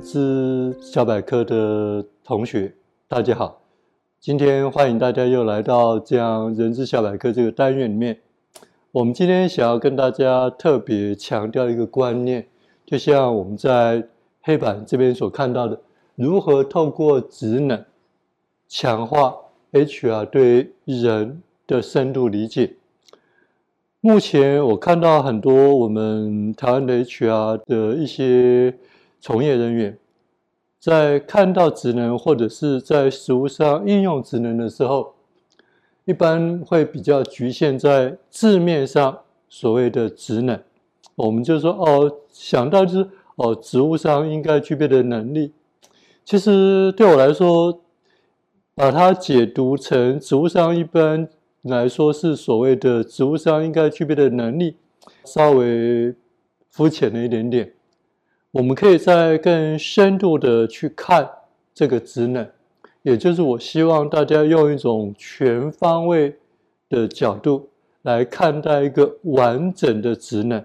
知小百科的同学，大家好！今天欢迎大家又来到这样人资小百科这个单元里面。我们今天想要跟大家特别强调一个观念，就像我们在黑板这边所看到的，如何透过职能强化 HR 对人的深度理解。目前我看到很多我们台湾的 HR 的一些从业人员，在看到职能或者是在实务上应用职能的时候，一般会比较局限在字面上所谓的职能。我们就说哦，想到就是哦，职务上应该具备的能力。其实对我来说，把它解读成职务上一般。来说是所谓的职务上应该具备的能力，稍微肤浅了一点点。我们可以再更深度的去看这个职能，也就是我希望大家用一种全方位的角度来看待一个完整的职能。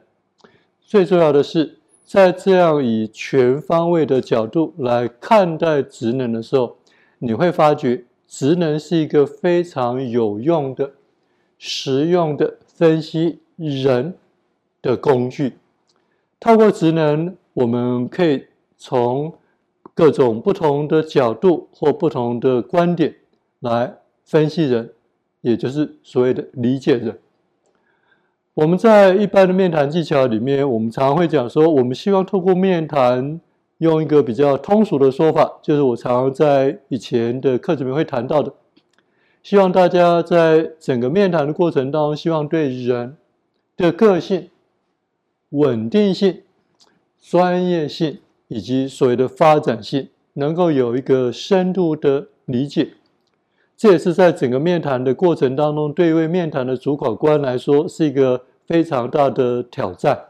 最重要的是，在这样以全方位的角度来看待职能的时候，你会发觉。职能是一个非常有用的、实用的分析人的工具。透过职能，我们可以从各种不同的角度或不同的观点来分析人，也就是所谓的理解人。我们在一般的面谈技巧里面，我们常会讲说，我们希望透过面谈。用一个比较通俗的说法，就是我常常在以前的课程里面会谈到的，希望大家在整个面谈的过程当中，希望对人的个性、稳定性、专业性以及所谓的发展性，能够有一个深度的理解。这也是在整个面谈的过程当中，对一位面谈的主考官来说，是一个非常大的挑战。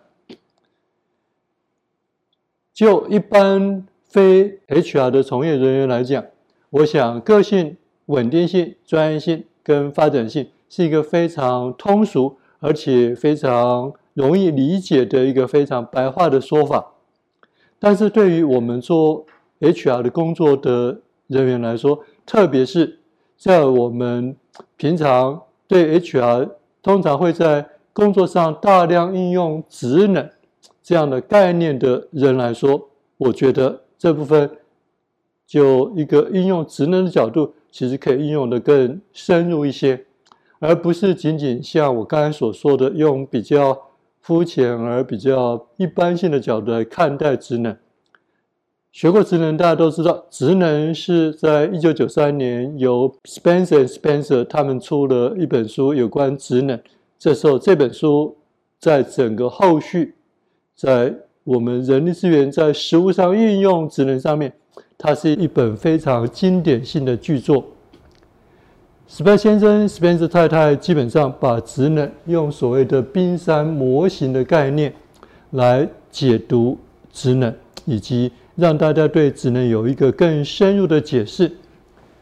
就一般非 HR 的从业人员来讲，我想个性、稳定性、专业性跟发展性是一个非常通俗而且非常容易理解的一个非常白话的说法。但是对于我们做 HR 的工作的人员来说，特别是在我们平常对 HR 通常会在工作上大量应用职能。这样的概念的人来说，我觉得这部分就一个应用职能的角度，其实可以应用的更深入一些，而不是仅仅像我刚才所说的，用比较肤浅而比较一般性的角度来看待职能。学过职能，大家都知道，职能是在一九九三年由 Spencer Spencer 他们出了一本书有关职能。这时候这本书在整个后续。在我们人力资源在实务上运用职能上面，它是一本非常经典性的巨作。史派先生、史宾瑟太太基本上把职能用所谓的冰山模型的概念来解读职能，以及让大家对职能有一个更深入的解释。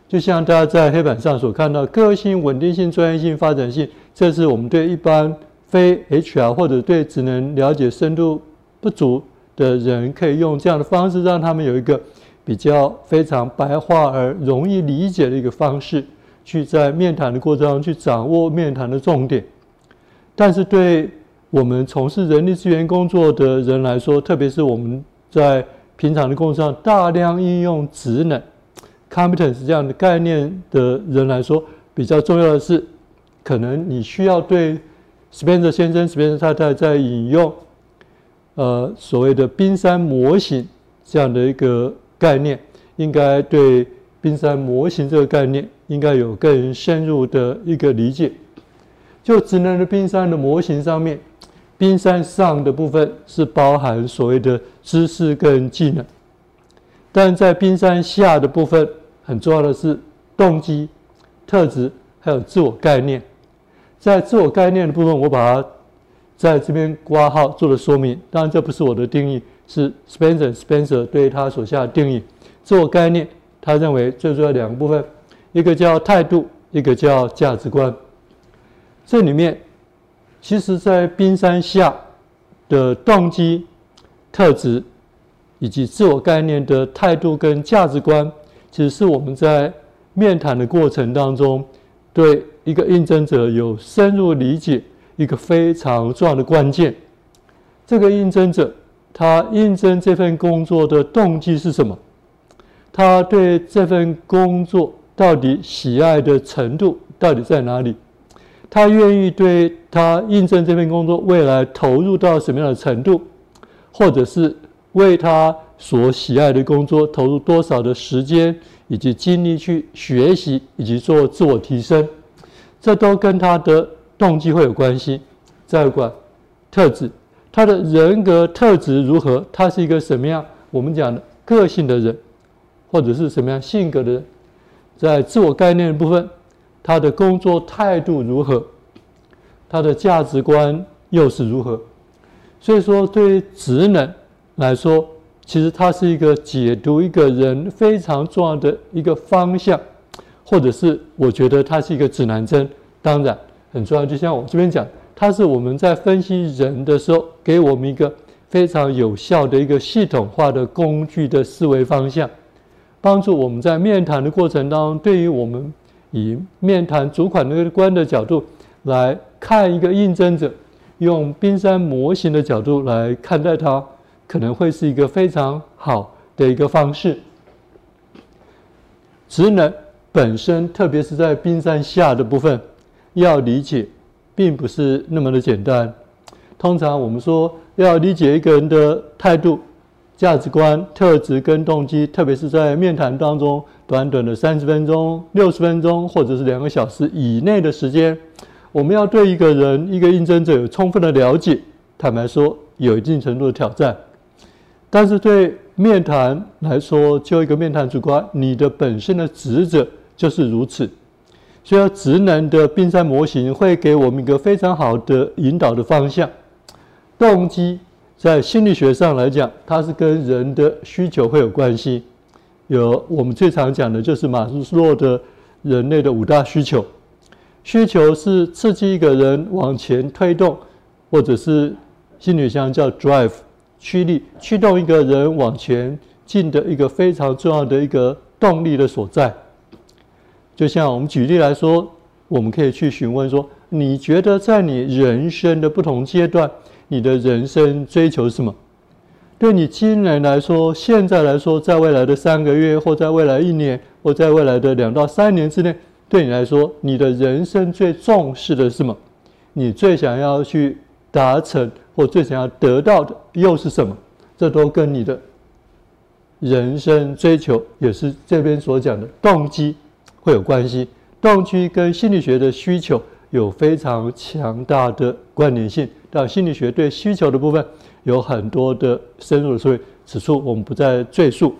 就像大家在黑板上所看到，个性、稳定性、专业性、发展性，这是我们对一般。非 HR 或者对职能了解深度不足的人，可以用这样的方式，让他们有一个比较非常白话而容易理解的一个方式，去在面谈的过程中去掌握面谈的重点。但是对我们从事人力资源工作的人来说，特别是我们在平常的工作上大量应用职能 （competence） 这样的概念的人来说，比较重要的是，可能你需要对。史宾泽先生、史宾泽太太在引用，呃，所谓的冰山模型这样的一个概念，应该对冰山模型这个概念应该有更深入的一个理解。就职能的冰山的模型上面，冰山上的部分是包含所谓的知识跟技能，但在冰山下的部分，很重要的是动机、特质还有自我概念。在自我概念的部分，我把它在这边挂号做了说明。当然，这不是我的定义，是 Spencer Spencer 对他所下的定义。自我概念，他认为最重要两个部分，一个叫态度，一个叫价值观。这里面，其实在冰山下的动机、特质以及自我概念的态度跟价值观，其实是我们在面谈的过程当中，对一个应征者有深入理解一个非常重要的关键。这个应征者他应征这份工作的动机是什么？他对这份工作到底喜爱的程度到底在哪里？他愿意对他应征这份工作未来投入到什么样的程度，或者是为他所喜爱的工作投入多少的时间以及精力去学习以及做自我提升，这都跟他的动机会有关系。再有关特质，他的人格特质如何？他是一个什么样？我们讲的个性的人。或者是什么样性格的人，在自我概念的部分，他的工作态度如何，他的价值观又是如何？所以说，对于职能来说，其实它是一个解读一个人非常重要的一个方向，或者是我觉得它是一个指南针。当然很重要，就像我这边讲，它是我们在分析人的时候，给我们一个非常有效的一个系统化的工具的思维方向。帮助我们在面谈的过程当中，对于我们以面谈主管那个观的角度来看一个应征者，用冰山模型的角度来看待他，可能会是一个非常好的一个方式。职能本身，特别是在冰山下的部分，要理解，并不是那么的简单。通常我们说要理解一个人的态度。价值观、特质跟动机，特别是在面谈当中，短短的三十分钟、六十分钟，或者是两个小时以内的时间，我们要对一个人、一个应征者有充分的了解。坦白说，有一定程度的挑战。但是对面谈来说，就一个面谈主观，你的本身的职责就是如此。所以，职能的冰山模型会给我们一个非常好的引导的方向。动机。在心理学上来讲，它是跟人的需求会有关系。有我们最常讲的就是马斯洛的人类的五大需求。需求是刺激一个人往前推动，或者是心理学上叫 drive，驱力，驱动一个人往前进的一个非常重要的一个动力的所在。就像我们举例来说，我们可以去询问说：你觉得在你人生的不同阶段，你的人生追求什么？对你今年来说，现在来说，在未来的三个月，或在未来一年，或在未来的两到三年之内，对你来说，你的人生最重视的是什么？你最想要去达成或最想要得到的又是什么？这都跟你的人生追求，也是这边所讲的动机会有关系。动机跟心理学的需求有非常强大的关联性。到心理学对需求的部分有很多的深入的，所以此处我们不再赘述。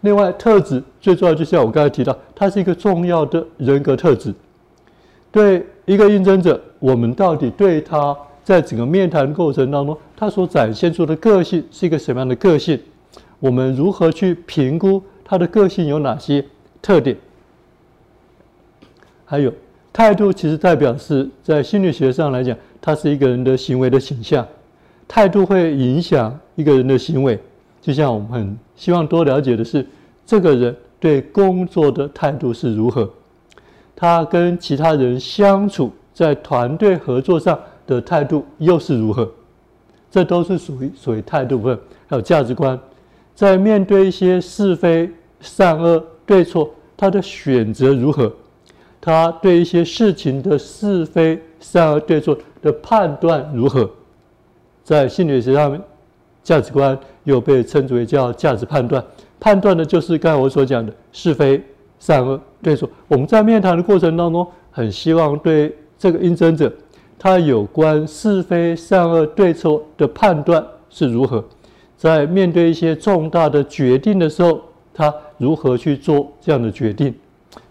另外，特质最重要，就像我刚才提到，它是一个重要的人格特质。对一个应征者，我们到底对他在整个面谈过程当中，他所展现出的个性是一个什么样的个性？我们如何去评估他的个性有哪些特点？还有态度，其实代表是在心理学上来讲。它是一个人的行为的倾向，态度会影响一个人的行为。就像我们很希望多了解的是，这个人对工作的态度是如何，他跟其他人相处，在团队合作上的态度又是如何，这都是属于属于态度部分。还有价值观，在面对一些是非、善恶、对错，他的选择如何，他对一些事情的是非、善恶、对错。的判断如何？在心理学上面，价值观又被称之为叫价值判断。判断的就是刚才我所讲的是非、善恶、对错。我们在面谈的过程当中，很希望对这个应征者，他有关是非、善恶、对错的判断是如何？在面对一些重大的决定的时候，他如何去做这样的决定？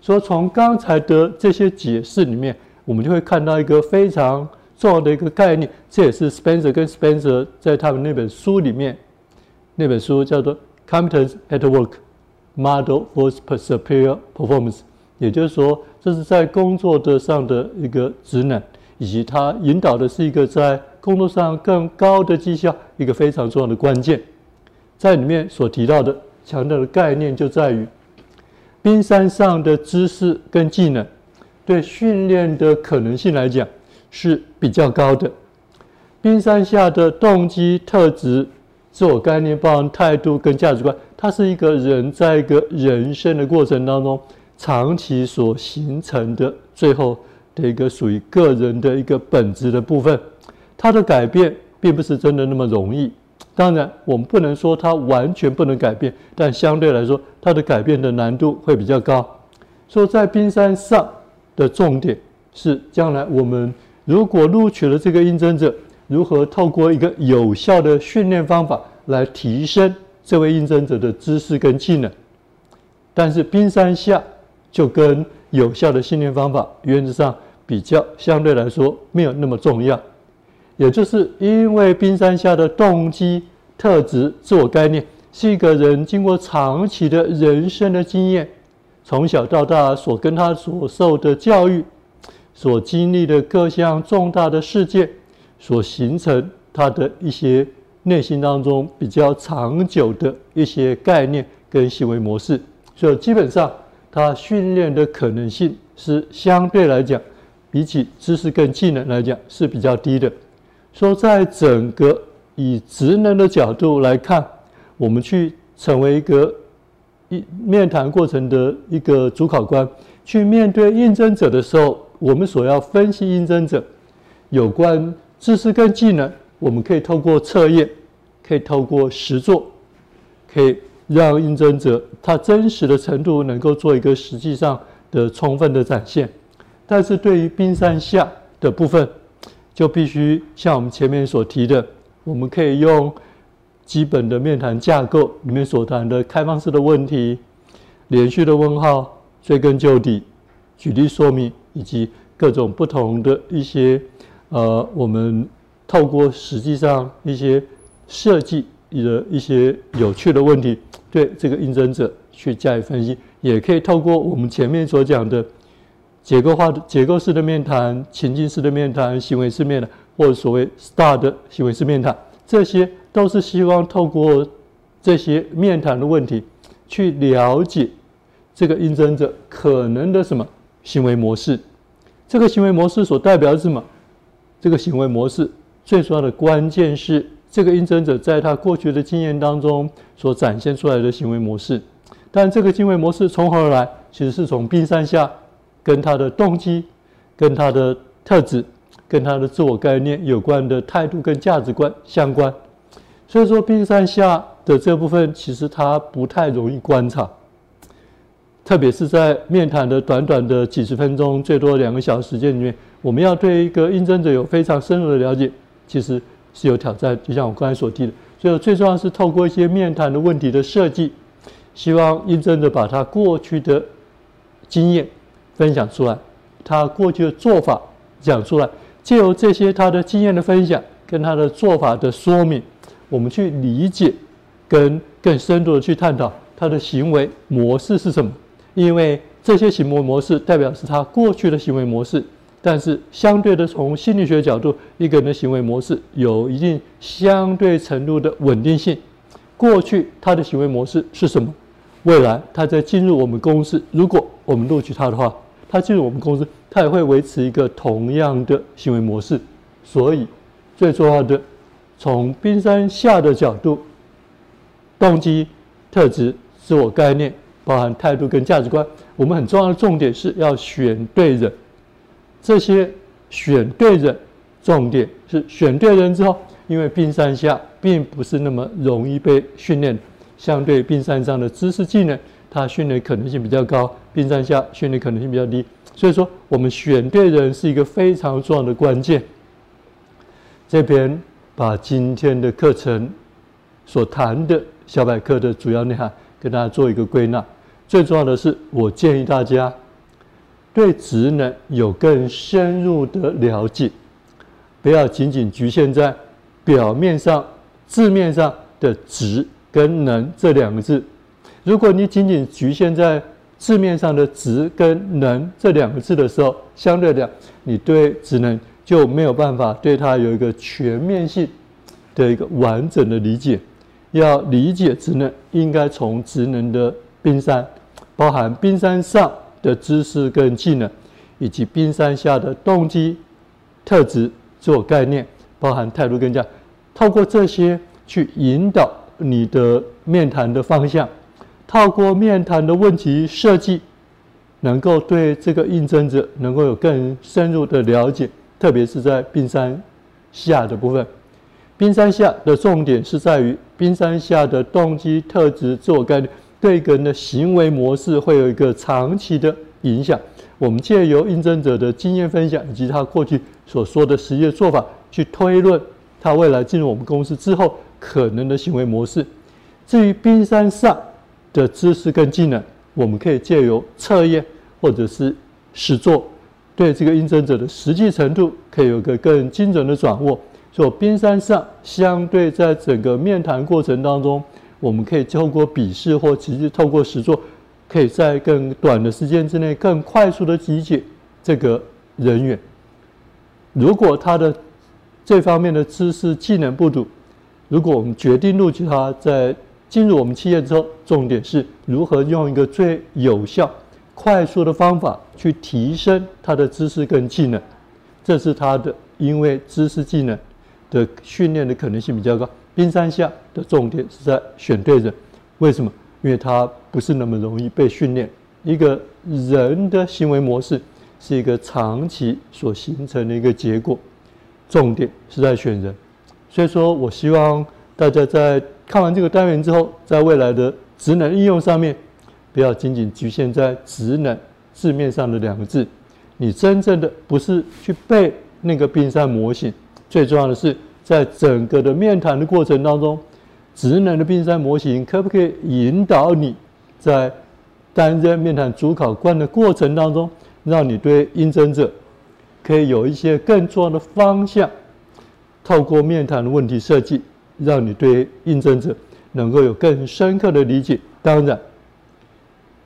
所以从刚才的这些解释里面，我们就会看到一个非常。重要的一个概念，这也是 Spencer 跟 Spencer 在他们那本书里面，那本书叫做《Competence at Work: Model for Superior Performance》，也就是说，这是在工作的上的一个职能，以及它引导的是一个在工作上更高的绩效，一个非常重要的关键。在里面所提到的强调的概念就在于，冰山上的知识跟技能，对训练的可能性来讲是比较高的。冰山下的动机、特质、自我概念、包含态度跟价值观，它是一个人在一个人生的过程当中长期所形成的最后的一个属于个人的一个本质的部分。它的改变并不是真的那么容易。当然，我们不能说它完全不能改变，但相对来说，它的改变的难度会比较高。说在冰山上的重点是，将来我们如果录取了这个应征者。如何透过一个有效的训练方法来提升这位应征者的知识跟技能？但是冰山下就跟有效的训练方法原则上比较相对来说没有那么重要，也就是因为冰山下的动机、特质、自我概念是一个人经过长期的人生的经验，从小到大所跟他所受的教育，所经历的各项重大的事件。所形成他的一些内心当中比较长久的一些概念跟行为模式，所以基本上他训练的可能性是相对来讲，比起知识跟技能来讲是比较低的。说在整个以职能的角度来看，我们去成为一个一面谈过程的一个主考官，去面对应征者的时候，我们所要分析应征者有关。知识跟技能，我们可以透过测验，可以透过实作，可以让应征者他真实的程度能够做一个实际上的充分的展现。但是对于冰山下的部分，就必须像我们前面所提的，我们可以用基本的面谈架构里面所谈的开放式的问题、连续的问号、追根究底、举例说明以及各种不同的一些。呃，我们透过实际上一些设计的一些有趣的问题，对这个应征者去加以分析，也可以透过我们前面所讲的结构化的结构式的面谈、情境式的面谈、行为式面谈，或者所谓 STAR 的行为式面谈，这些都是希望透过这些面谈的问题，去了解这个应征者可能的什么行为模式，这个行为模式所代表的是什么？这个行为模式最重要的关键是，这个应征者在他过去的经验当中所展现出来的行为模式。但这个行为模式从何而来？其实是从冰山下跟他的动机、跟他的特质、跟他的自我概念有关的态度跟价值观相关。所以说，冰山下的这部分其实他不太容易观察。特别是在面谈的短短的几十分钟，最多两个小时时间里面，我们要对一个应征者有非常深入的了解，其实是有挑战。就像我刚才所提的，所以最重要是透过一些面谈的问题的设计，希望应征者把他过去的经验分享出来，他过去的做法讲出来，借由这些他的经验的分享跟他的做法的说明，我们去理解跟更深度的去探讨他的行为模式是什么。因为这些行为模式代表是他过去的行为模式，但是相对的，从心理学角度，一个人的行为模式有一定相对程度的稳定性。过去他的行为模式是什么？未来他在进入我们公司，如果我们录取他的话，他进入我们公司，他也会维持一个同样的行为模式。所以，最重要的，从冰山下的角度，动机、特质、自我概念。包含态度跟价值观，我们很重要的重点是要选对人。这些选对人，重点是选对人之后，因为冰山下并不是那么容易被训练，相对冰山上的知识技能，它训练可能性比较高，冰山下训练可能性比较低。所以说，我们选对人是一个非常重要的关键。这边把今天的课程所谈的小百科的主要内涵跟大家做一个归纳。最重要的是，我建议大家对职能有更深入的了解，不要仅仅局限在表面上、字面上的“职”跟“能”这两个字。如果你仅仅局限在字面上的“职”跟“能”这两个字的时候，相对的，你对职能就没有办法对它有一个全面性的一个完整的理解。要理解职能，应该从职能的冰山，包含冰山上的知识跟技能，以及冰山下的动机、特质、做概念，包含态度跟价，透过这些去引导你的面谈的方向，透过面谈的问题设计，能够对这个应征者能够有更深入的了解，特别是在冰山下的部分。冰山下的重点是在于冰山下的动机、特质、自我概念，对一个人的行为模式会有一个长期的影响。我们借由应征者的经验分享以及他过去所说的实际做法，去推论他未来进入我们公司之后可能的行为模式。至于冰山上的知识跟技能，我们可以借由测验或者是实作，对这个应征者的实际程度可以有个更精准的掌握。所以冰山上相对在整个面谈过程当中，我们可以透过笔试或直接透过实作，可以在更短的时间之内更快速的理解这个人员。如果他的这方面的知识技能不足，如果我们决定录取他，在进入我们企业之后，重点是如何用一个最有效、快速的方法去提升他的知识跟技能。这是他的，因为知识技能。的训练的可能性比较高。冰山下的重点是在选对人，为什么？因为他不是那么容易被训练。一个人的行为模式是一个长期所形成的一个结果，重点是在选人。所以说我希望大家在看完这个单元之后，在未来的职能应用上面，不要仅仅局限在职能字面上的两个字，你真正的不是去背那个冰山模型。最重要的是，在整个的面谈的过程当中，职能的冰山模型可不可以引导你在担任面谈主考官的过程当中，让你对应征者可以有一些更重要的方向，透过面谈的问题设计，让你对应证者能够有更深刻的理解。当然，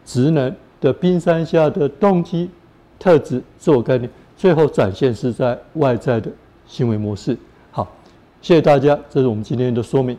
职能的冰山下的动机、特质、自我概念，最后展现是在外在的。行为模式，好，谢谢大家，这是我们今天的说明。